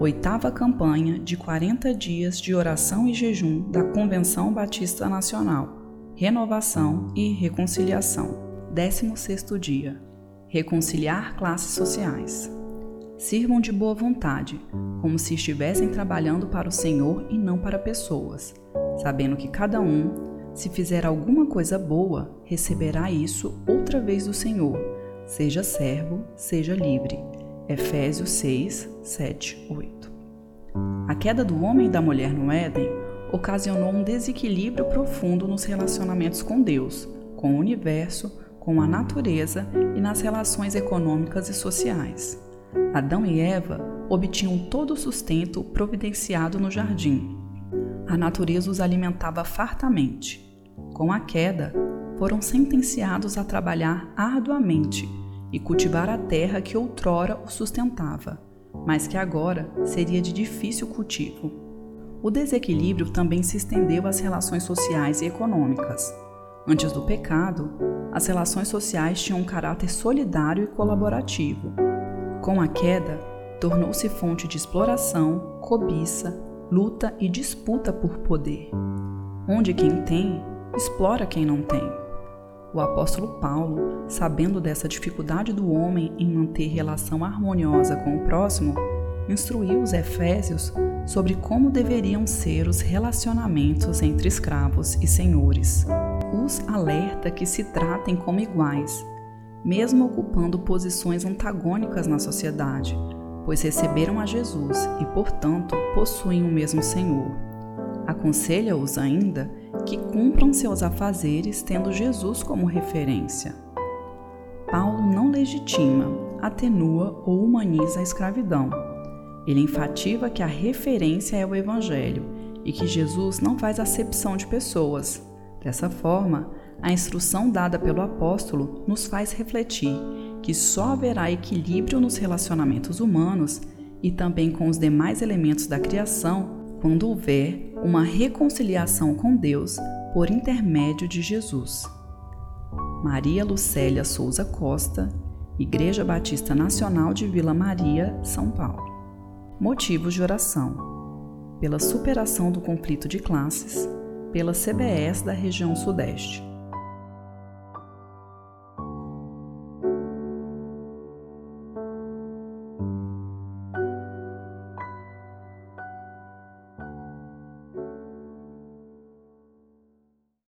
Oitava campanha de 40 dias de oração e jejum da Convenção Batista Nacional. Renovação e reconciliação. 16 dia. Reconciliar classes sociais. Sirvam de boa vontade, como se estivessem trabalhando para o Senhor e não para pessoas, sabendo que cada um, se fizer alguma coisa boa, receberá isso outra vez do Senhor, seja servo, seja livre Efésios 6, 7, 8. A queda do homem e da mulher no Éden ocasionou um desequilíbrio profundo nos relacionamentos com Deus, com o universo, com a natureza e nas relações econômicas e sociais. Adão e Eva obtinham todo o sustento providenciado no jardim. A natureza os alimentava fartamente. Com a queda, foram sentenciados a trabalhar arduamente e cultivar a terra que outrora o sustentava, mas que agora seria de difícil cultivo. O desequilíbrio também se estendeu às relações sociais e econômicas. Antes do pecado, as relações sociais tinham um caráter solidário e colaborativo. Com a queda, tornou-se fonte de exploração, cobiça, luta e disputa por poder, onde quem tem explora quem não tem. O apóstolo Paulo, sabendo dessa dificuldade do homem em manter relação harmoniosa com o próximo, instruiu os efésios sobre como deveriam ser os relacionamentos entre escravos e senhores. Os alerta que se tratem como iguais, mesmo ocupando posições antagônicas na sociedade, pois receberam a Jesus e, portanto, possuem o mesmo Senhor. Aconselha-os ainda que cumpram seus afazeres tendo Jesus como referência. Paulo não legitima, atenua ou humaniza a escravidão. Ele enfatiza que a referência é o Evangelho e que Jesus não faz acepção de pessoas. Dessa forma, a instrução dada pelo apóstolo nos faz refletir que só haverá equilíbrio nos relacionamentos humanos e também com os demais elementos da criação quando houver uma reconciliação com Deus por intermédio de Jesus. Maria Lucélia Souza Costa, Igreja Batista Nacional de Vila Maria, São Paulo. Motivos de oração: pela superação do conflito de classes, pela CBS da região Sudeste